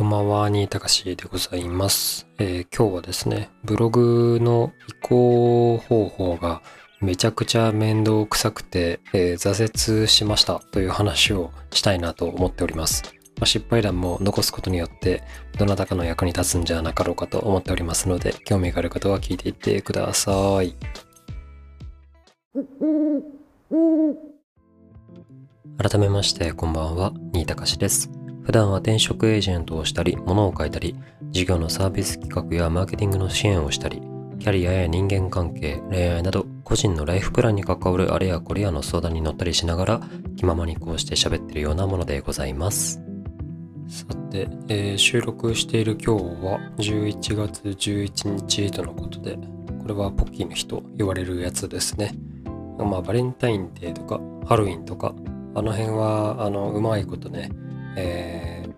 こんばんは、新高しでございます、えー今日はですね、ブログの移行方法がめちゃくちゃ面倒くさくて、えー挫折しましたという話をしたいなと思っております。まあ失敗談も残すことによって、どなたかの役に立つんじゃなかろうかと思っておりますので、興味がある方は聞いていってください。改めまして、こんばんは、新高しです。普段は転職エージェントをしたり、物を書いたり、事業のサービス企画やマーケティングの支援をしたり、キャリアや人間関係、恋愛など、個人のライフプランに関わるあれやこれやの相談に乗ったりしながら、気ままにこうして喋ってるようなものでございます。さて、えー収録している今日は11月11日とのことで、これはポッキーの日と言われるやつですね。まあ、バレンタインデーとか、ハロウィンとか、あの辺は、あの、うまいことね、えー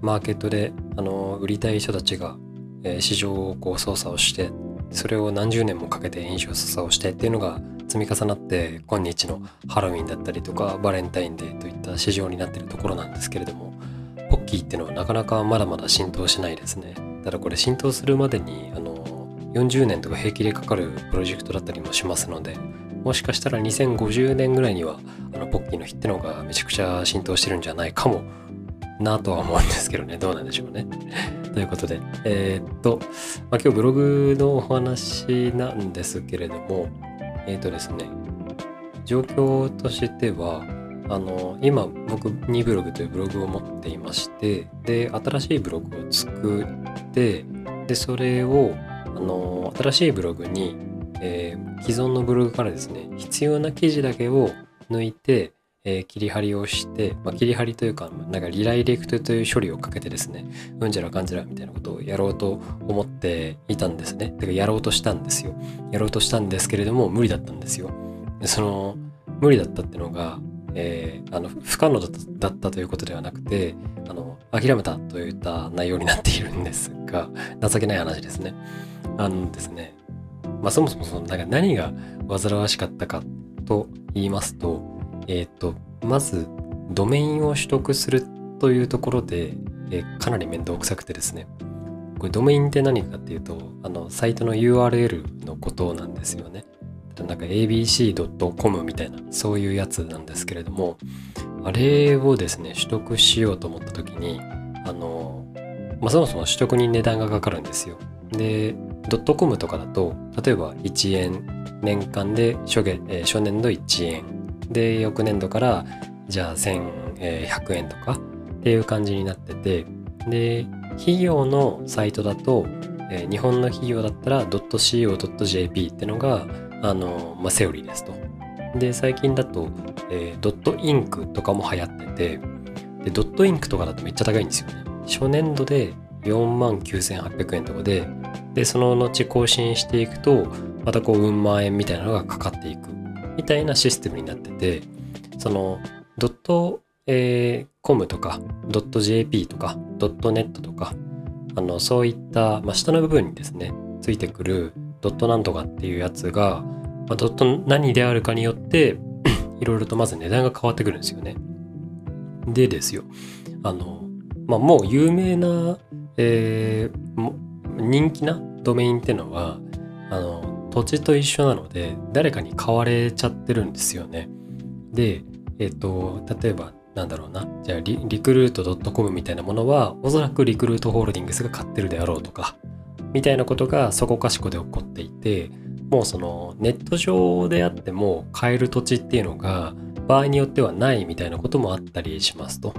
マーケットであの売りたい人たちが、えー市場をこう操作をしてそれを何十年もかけて印象操作をしてっていうのが積み重なって今日のハロウィンだったりとかバレンタインデーといった市場になっているところなんですけれどもポッキーっていうのはなかなかまだまだ浸透しないですね。ただこれ浸透するまでにあの40年とか平気でかかるプロジェクトだったりもしますのでもしかしたら2050年ぐらいにはあのポッキーの日ってのがめちゃくちゃ浸透してるんじゃないかもなとは思うんですけどね、どうなんでしょうね。ということで、えーっと、まあ、今日ブログのお話なんですけれども、えーっとですね、状況としては、あの、今僕、ニブログというブログを持っていまして、で、新しいブログを作って、で、それを、あの、新しいブログに、えー既存のブログからですね、必要な記事だけを抜いて、えー切り張りをして、まあ、切り張りというか、なんかリライレクトという処理をかけてですね、うんじゃらかんじゃらみたいなことをやろうと思っていたんですね。てかやろうとしたんですよ。やろうとしたんですけれども、無理だったんですよ。でその、無理だったってのが、えーあの、不可能だっただったということではなくて、あの、諦めたといった内容になっているんですが、情けない話ですね。あのですね、まあそもそもその、なんか何が煩わしかったかと言いますと、えっ、と、まず、ドメインを取得するというところで、えーかなり面倒くさくてですね。これドメインって何かっていうと、あの、サイトの URL のことなんですよね。なんか abc.com みたいな、そういうやつなんですけれども、あれをですね、取得しようと思った時に、あの、まあ、そもそも取得に値段がかかるんですよ。で、.com とかだと、例えば1円、年間で初月、えー初年度1円、で、翌年度から、じゃあ1100円とかっていう感じになってて、で、企業のサイトだと、えー日本の企業だったら .co.jp ってのが、あの、まあ、セオリーですと。で、最近だと、えー、ドットインクとかも流行ってて、で、ドットインクとかだとめっちゃ高いんですよね。初年度で4万9800円とかで、で、その後更新していくと、またこう、うん万円みたいなのがかかっていく、たいなシステムになってて、その、ドット、えー、コムとか、ドット JP とか、ドットネットとか、あの、そういった、まあ、下の部分にですね、ついてくるドットなんとかっていうやつが、まあ、ドット何であるかによって、いろいろとまず値段が変わってくるんですよね。でですよ、あの、まあ、もう有名な、えー人気なドメインってのは、あの、土地と一緒なので、誰かに買われちゃってるんですよね。で、えっ、と、例えば、なんだろうな、じゃあリ、リクルート .com みたいなものは、おそらくリクルートホールディングスが買ってるであろうとか、みたいなことがそこかしこで起こっていて、もうそのネット上であっても買える土地っていうのが場合によってはないみたいなこともあったりしますと。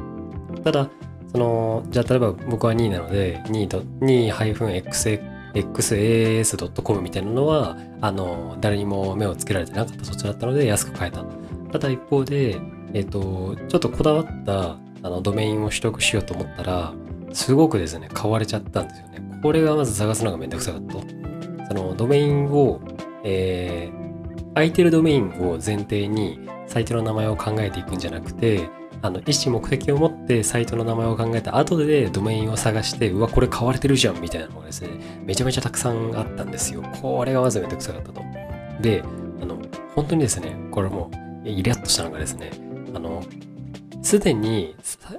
ただ、その、じゃあ例えば僕は2位なので2位と 2-xx、xas.com みたいなのは、あの、誰にも目をつけられてなかった土地だったので安く買えた。ただ一方で、えっ、と、ちょっとこだわったあのドメインを取得しようと思ったら、すごくですね、買われちゃったんですよね。これがまず探すのがめんどくさかった。そのドメインを、えー空いてるドメインを前提にサイトの名前を考えていくんじゃなくて、あの、意思目的を持ってサイトの名前を考えた後でドメインを探して、うわ、これ買われてるじゃんみたいなのがですね、めちゃめちゃたくさんあったんですよ。これがまずめんどくさかったと。で、あの、本当にですね、これも、イラッとしたのがですね、あの、すでに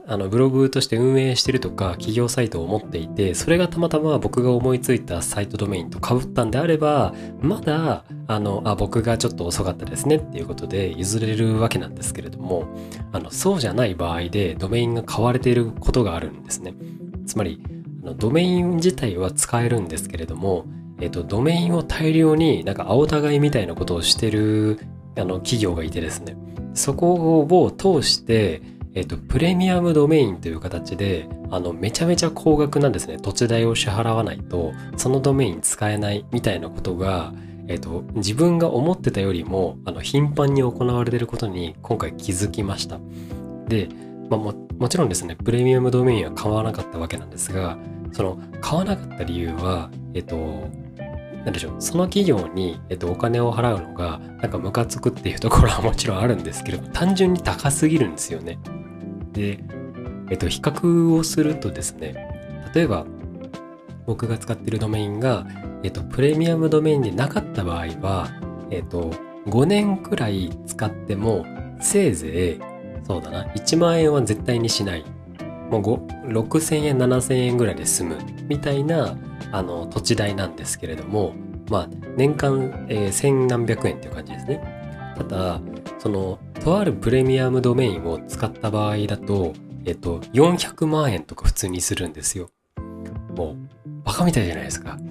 あのブログとして運営してるとか企業サイトを持っていてそれがたまたま僕が思いついたサイトドメインと被ったんであればまだあのあ僕がちょっと遅かったですねっていうことで譲れるわけなんですけれどもあのそうじゃない場合でドメインが買われていることがあるんですね。つまりあのドメイン自体は使えるんですけれどもえっと、ドメインを大量になんか青互いみたいなことをしてるあの企業がいてですね。そこを通して、えっと、プレミアムドメインという形であのめちゃめちゃ高額なんですね。土地代を支払わないとそのドメイン使えないみたいなことが、えっと、自分が思ってたよりもあの頻繁に行われていることに今回気づきました。で、まあ、ももちろんですねプレミアムドメインは買わなかったわけなんですがその買わなかった理由はえっとなんでしょう、その企業に、えっと、お金を払うのが、なんかムカつくっていうところはもちろんあるんですけど、単純に高すぎるんですよね。で、えっと、比較をするとですね、例えば、僕が使ってるドメインが、えっと、プレミアムドメインでなかった場合は、えっと、5年くらい使っても、せいぜい、そうだな、1万円は絶対にしない。もう6000円、7000円ぐらいで済む。みたいな、あの土地代なんですけれども、まあ、年間、えー、千何百円っていう感じですね。ただ、その、とあるプレミアムドメインを使った場合だと、えっと、400万円とか普通にするんですよ。もう、バカみたいじゃないですか。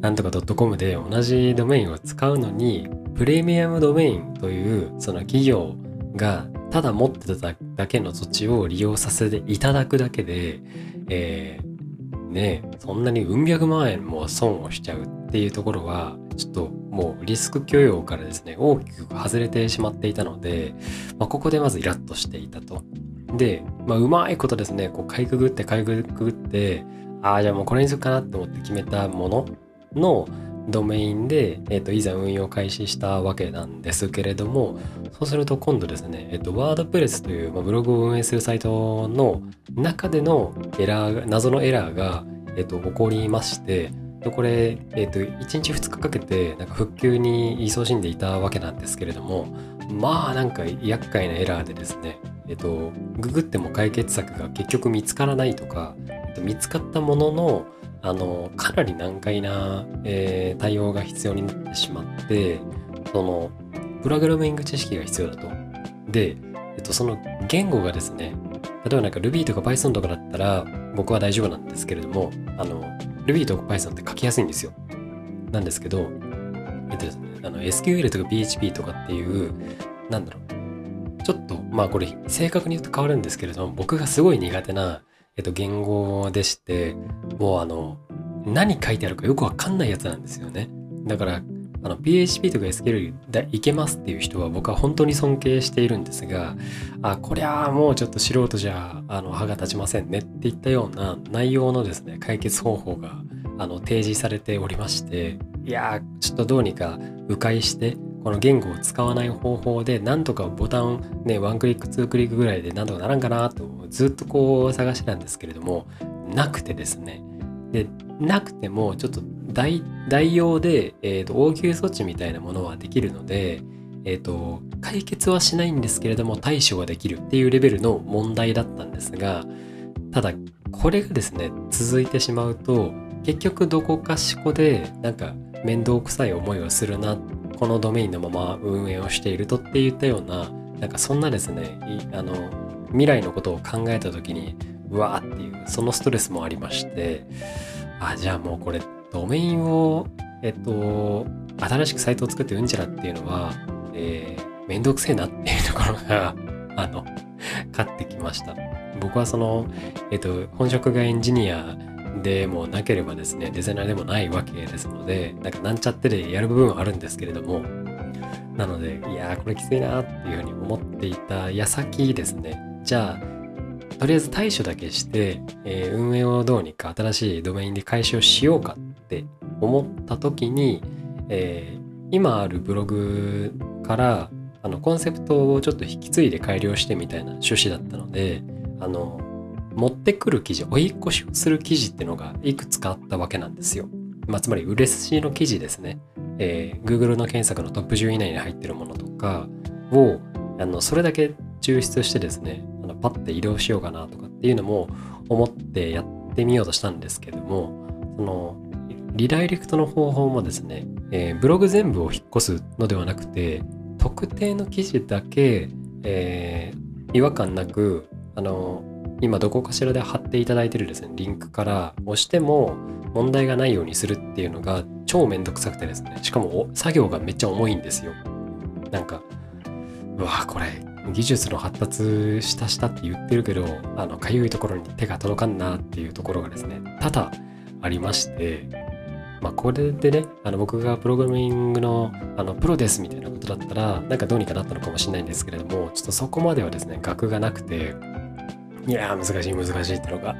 なんとか .com で同じドメインを使うのに、プレミアムドメインというその企業がただ持ってただけの土地を利用させていただくだけで、えー、ねそんなにうん百万円も損をしちゃうっていうところはちょっともうリスク許容からですね大きく外れてしまっていたので、まあ、ここでまずイラッとしていたと。で、まあ、うまいことですねこうかいくぐってかいくぐってああじゃあもうこれにするかなって思って決めたもののドメインで、えーと、いざ運用開始したわけなんですけれどもそうすると今度ですね、えーと、ワードプレスという、まあ、ブログを運営するサイトの中でのエラー謎のエラーが、えーと、起こりましてでこれ、えー、と1日2日かけてなんか復旧に勤しんでいたわけなんですけれどもまあなんか厄介なエラーでですねえっ、とググっても解決策が結局見つからないとか、えー、と見つかったもののあのかなり難解な、えー、対応が必要になってしまってそのプログラミング知識が必要だと。で、えっと、その言語がですね例えばなんか Ruby とか Python とかだったら僕は大丈夫なんですけれどもあの Ruby とか Python って書きやすいんですよ。なんですけど、えっとですね、あの SQL とか PHP とかっていうなんだろうちょっとまあこれ正確に言うと変わるんですけれども僕がすごい苦手なえっと、言語でして、もうあの、何書いてあるかよくわかんないやつなんですよね。だから、あの PHP とか SQL でいけますっていう人は僕は本当に尊敬しているんですが、あ、こりゃあもうちょっと素人じゃあの歯が立ちませんねっていったような内容のですね、解決方法があの提示されておりまして、いやー、ちょっとどうにか迂回して、この言語を使わない方法でなんとかボタンねワンクリックツークリックぐらいでなんとかならんかなとずっとこう探してたんですけれどもなくてですね。でなくてもちょっと代用で、えーと、応急措置みたいなものはできるので、えーと、解決はしないんですけれども対処ができるっていうレベルの問題だったんですがただこれがですね続いてしまうと結局どこかしこでなんか面倒くさい思いをするなっこのドメインのまま運営をしているとって言ったようななんかそんなですねあの未来のことを考えた時にうわーっていうそのストレスもありましてあじゃあもうこれドメインをえっと新しくサイトを作ってうんちゃらっていうのは、えー、めんどくせえなっていうところが あの勝ってきました。僕はそのえっと本職がエンジニアでもなければですね、デザイナーでもないわけですので、なんかなんちゃってでやる部分はあるんですけれども、なので、いやー、これきついなっていうふうに思っていた矢先ですね、じゃあ、とりあえず対処だけして、えー、運営をどうにか新しいドメインで開始をしようかって思った時に、えー、今あるブログからあのコンセプトをちょっと引き継いで改良してみたいな趣旨だったのであの持ってくる記事追い越しをする記事っていうのがいくつかあったわけなんですよ。まあ、つまり嬉しいの記事ですね。えー、Google の検索のトップ10以内に入ってるものとかをあのそれだけ抽出してですねあのパッて移動しようかなとかっていうのも思ってやってみようとしたんですけどもそのリダイレクトの方法もですね、えー、ブログ全部を引っ越すのではなくて特定の記事だけ、えー、違和感なくあの今どこかしらで貼っていただいてるですねリンクから押しても問題がないようにするっていうのが超めんどくさくてですね。しかも作業がめっちゃ重いんですよ。なんかうわこれ技術の発達したしたって言ってるけどあのかゆいところに手が届かんなっていうところがですね多々ありましてまあこれでねあの僕がプログラミングのあのプロですみたいなことだったらなんかどうにかなったのかもしれないんですけれどもちょっとそこまではですね額がなくていやー難しい難しいってのが、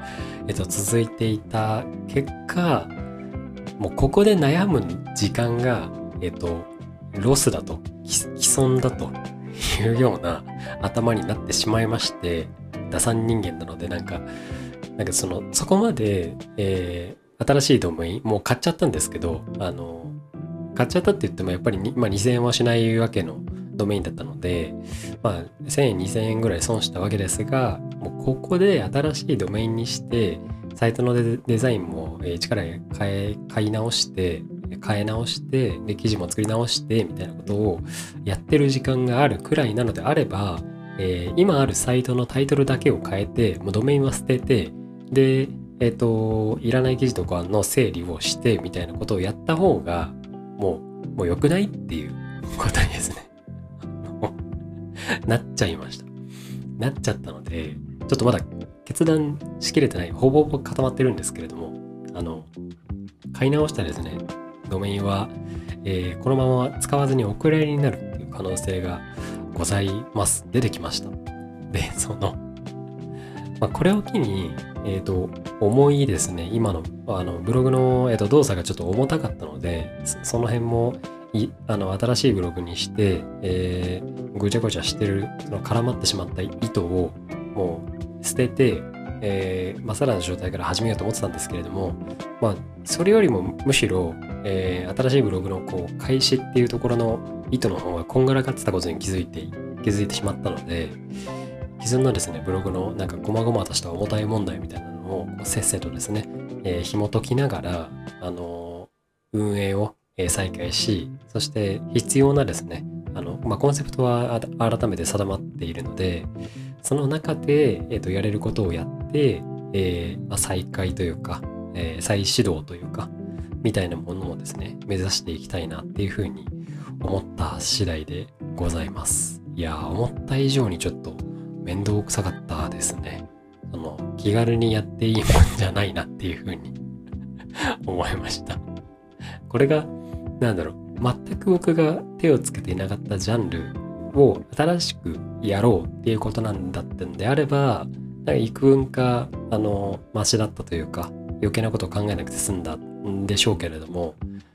えっと、続いていた結果もうここで悩む時間がえっとロスだと既存だというような頭になってしまいまして、打算人間なのでなんか、なんかその、そこまで、えー、新しいドメイン、もう買っちゃったんですけど、あの、買っちゃったって言ってもやっぱり、まあ、2000円はしないわけのドメインだったので、まあ、1000円、2000円ぐらい損したわけですが、もうここで新しいドメインにして、サイトのデザインも一から変え、買い直して、変え直してで記事も作り直してみたいなことをやってる時間があるくらいなのであれば、えー、今あるサイトのタイトルだけを変えてもうドメインは捨ててでえっ、ー、といらない記事とかの整理をしてみたいなことをやった方がもうもう良くないっていうことですね。なっちゃいましたなっちゃったのでちょっとまだ決断しきれてないほぼほぼ固まってるんですけれどもあの買い直したらですねドメインは、えー、このまま使わずにお蔵入りになるっていう可能性がございます。出てきました。で、その、まあ、これを機に、えっ、ー、と、重いですね、今のあのブログの、えーと、動作がちょっと重たかったので、その辺もあの新しいブログにして、えー、ぐちゃぐちゃしてる、その絡まってしまった糸をもう捨てて、えー、ま、さらな状態から始めようと思ってたんですけれども、まあ、それよりもむしろ、えー、新しいブログのこう開始っていうところの意図の方がこんがらがってたことに気づいて気づいてしまったので既存のですねブログのなんか細々とした重たい問題みたいなのをせっせとですね、えー、紐解きながら、あの、運営を再開しそして必要なですねあの、まあ、コンセプトは改めて定まっているのでその中で、えーと、やれることをやって、えーまあ、再開というか、えー、再始動というかみたいなものをですね、目指していきたいなっていうふうに思った次第でございます。いや思った以上にちょっと面倒くさかったですね。その、気軽にやっていいもんじゃないなっていうふうに 思いました。これが、なんだろう、全く僕が手をつけていなかったジャンルを新しくやろうっていうことなんだってんであれば、なんか幾分か、あの、マシだったというか、余計なことを考えなくて済んだんでしょうけれども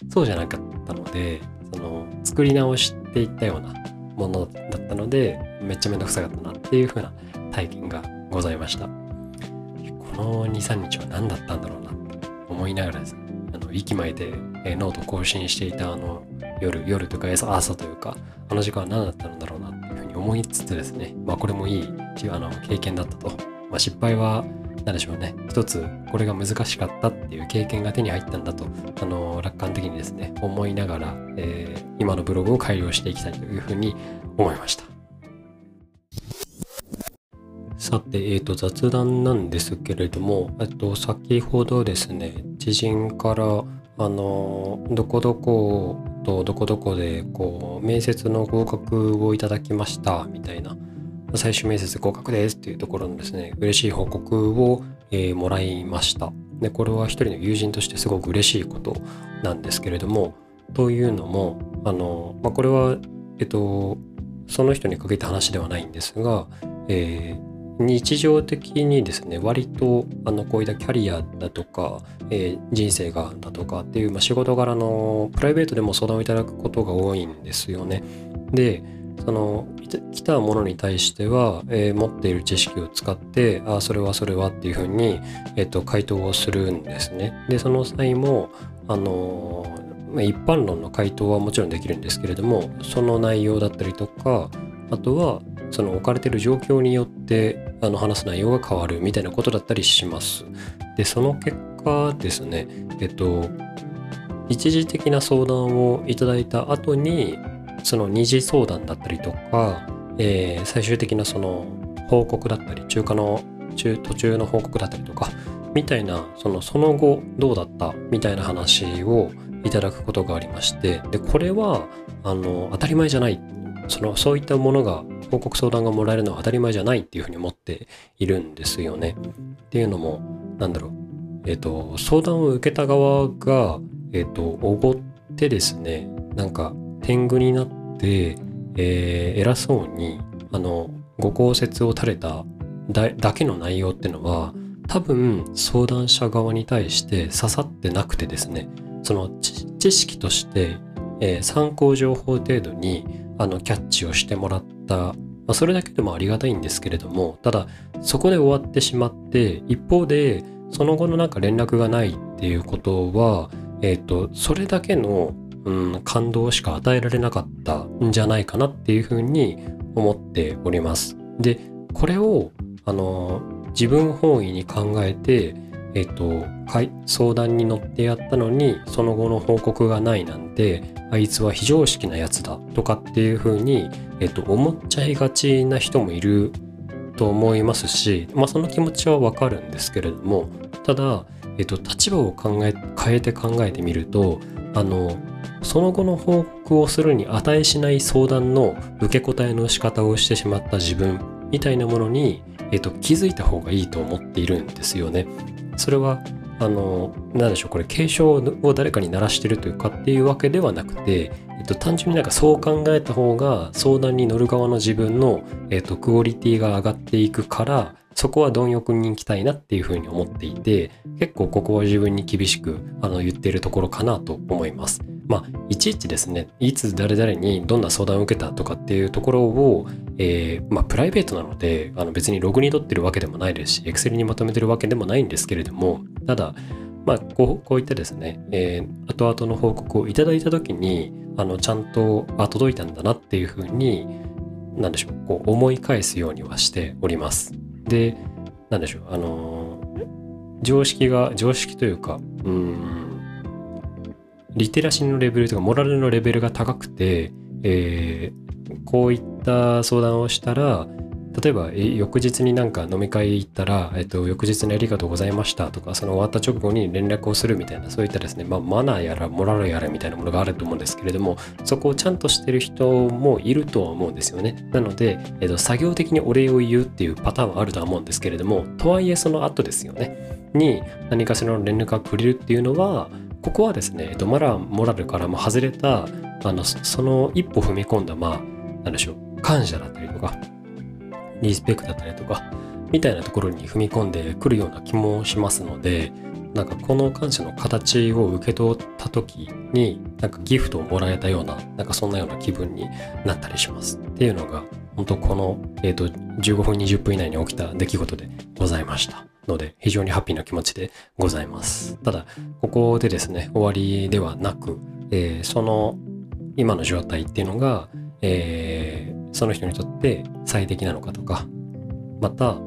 そうじゃなかったのでその作り直していったようなものだったのでめっちゃめんどくさかったなっていう風な体験がございました。この23日は何だったんだろうなって思いながらですね。の息巻いて、えノート更新していたあの夜夜というか朝というかあの時間は何だったんだろうなっていうふうに思いつつですね。まあこれもいいあの経験だったと、まあ、失敗はなんでしょうね、一つこれが難しかったっていう経験が手に入ったんだと、あの楽観的にですね、思いながら、えー、今のブログを改良していきたいというふうに思いました。さて、えーと、雑談なんですけれども、えっと、先ほどですね、知人から、あの、どこどことどこどこで、こう、面接の合格をいただきました、みたいな最終面接合格ですっていうところのですね、嬉しい報告を、えー、もらいました。で、これは一人の友人としてすごく嬉しいことなんですけれども、というのも、あの、まあ、これは、えっと、その人にかけた話ではないんですが、えー、日常的にですね、割と、あの、こういったキャリアだとか、えー、人生がだとかっていう、まあ、仕事柄のプライベートでも相談をいただくことが多いんですよね。で、その来たものに対しては、えー、持っている知識を使ってああそれはそれはっていうふうに、えーと、回答をするんですね。でその際もあのー、一般論の回答はもちろんできるんですけれどもその内容だったりとかあとはその置かれてる状況によってあの話す内容が変わるみたいなことだったりします。でその結果ですねえっと一時的な相談をいただいた後にその二次相談だったりとか、えー、最終的なその報告だったり中華の中途中の報告だったりとかみたいなそのその後どうだったみたいな話をいただくことがありましてでこれはあの当たり前じゃないそのそういったものが報告相談がもらえるのは当たり前じゃないっていうふうに思っているんですよね。っていうのもなんだろうえっ、ー、と相談を受けた側がえっ、ー、とおごってですねなんか天狗になって、えー、偉そうにあのご公説を垂れただけの内容っていうのは多分相談者側に対して刺さってなくてですねその知識として、えー、参考情報程度にあのキャッチをしてもらった、まあ、それだけでもありがたいんですけれどもただそこで終わってしまって一方でその後のなんか連絡がないっていうことは、えっ、ー、とそれだけの、うん、感動しか与えられなかったんじゃないかなっていうふうに思っております。でこれをあの自分本位に考えてえっと、相談に乗ってやったのにその後の報告がないなんてあいつは非常識なやつだとかっていうふうに、えっと、思っちゃいがちな人もいると思いますし、まあ、その気持ちはわかるんですけれどもただ、えっと、立場を考え変えて考えてみるとあのその後の報告をするに値しない相談の受け答えの仕方をしてしまった自分みたいなものに、えっと、気づいた方がいいと思っているんですよね。それはあの何でしょうこれ継承を誰かに鳴らしてるというかっていうわけではなくて、えっと、単純になんかそう考えた方が相談に乗る側の自分の、えっと、クオリティが上がっていくからそこは貪欲に行きたいなっていうふうに思っていて結構ここは自分に厳しくあの言っているところかなと思います。まあ、いちいちですね、いつ誰々にどんな相談を受けたとかっていうところを、えー、まあ、プライベートなので、あの別にログに取ってるわけでもないですし、Excel にまとめてるわけでもないんですけれども、ただ、まあ、こうこういったですね、えー、後々の報告をいただいたときに、あの、ちゃんと、あ、届いたんだなっていうふうに、なんでしょう、こう思い返すようにはしております。で、なんでしょう、あのー、常識が、常識というか、うん、リテラシーのレベルとかモラルのレベルが高くて、えー、こういった相談をしたら例えば翌日になんか飲み会行ったら、えっと、翌日にありがとうございましたとかその終わった直後に連絡をするみたいなそういったですね、まあ、マナーやらモラルやらみたいなものがあると思うんですけれどもそこをちゃんとしてる人もいるとは思うんですよね。なので、えっと、作業的にお礼を言うっていうパターンはあるとは思うんですけれどもとはいえその後ですよね。に何かしらの連絡がくれるっていうのはここはですね、えっと、マラモラルからも外れたあのその一歩踏み込んだまあ何でしょう感謝だったりとかリスペクトだったりとかみたいなところに踏み込んでくるような気もしますのでなんかこの感謝の形を受け取った時になんかギフトをもらえたようななんかそんなような気分になったりします。っていうのが本当この、えーと、15分20分以内に起きた出来事でございました。ので非常にハッピーな気持ちでございます。ただここでですね終わりではなく、えー、その今の状態っていうのが、えー、その人にとって最適なのかとかまた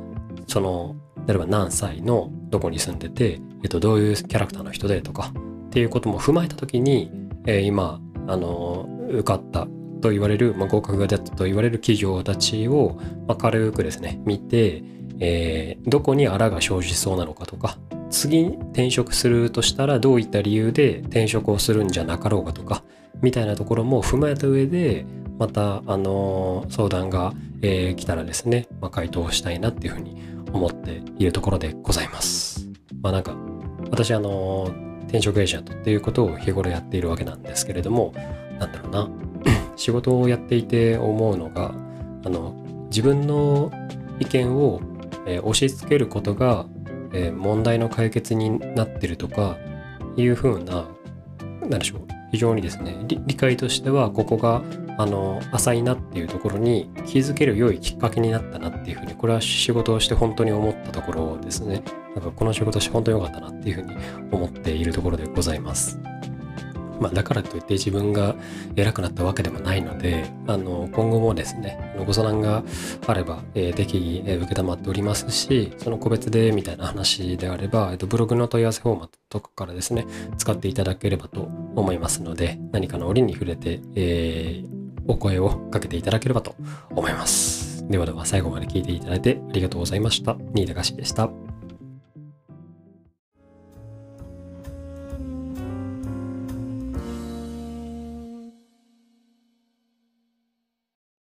その例えば何歳のどこに住んでて、えっと、どういうキャラクターの人でとかっていうことも踏まえた時に、えー、今あの受かったと言われる、まあ、合格が出たと言われる企業たちを、まあ、軽くですね見て、えー、どこにあらが生じそうなのかとか次転職するとしたらどういった理由で転職をするんじゃなかろうかとかみたいなところも踏まえた上でまた、あのー、相談が、えー、来たらですね、まあ、回答したいなっていうふうに思っているところでございます。まあなんか私あのー、転職エージェントっていうことを日頃やっているわけなんですけれどもなんだろうな 仕事をやっていて思うのがあの自分の意見を、えー、押し付けることが、えー、問題の解決になってるとかいうふうな何でしょう非常にですね理解としてはここがあの浅いなっていうところに気づける良いきっかけになったなっていうふうにこれは仕事をして本当に思ったところですね。なんかこの仕事して本当に良かったなっていうふうに思っているところでございます。まあ、だからといって自分が偉くなったわけでもないので、あの、今後もですね、ご相談があれば、えー、適宜、えー、受けたまっておりますし、その個別でみたいな話であれば、えっと、ブログの問い合わせフォーマットとかからですね、使っていただければと思いますので、何かの折に触れて、えー、お声をかけていただければと思います。ではでは最後まで聞いていただいてありがとうございました。新高氏でした。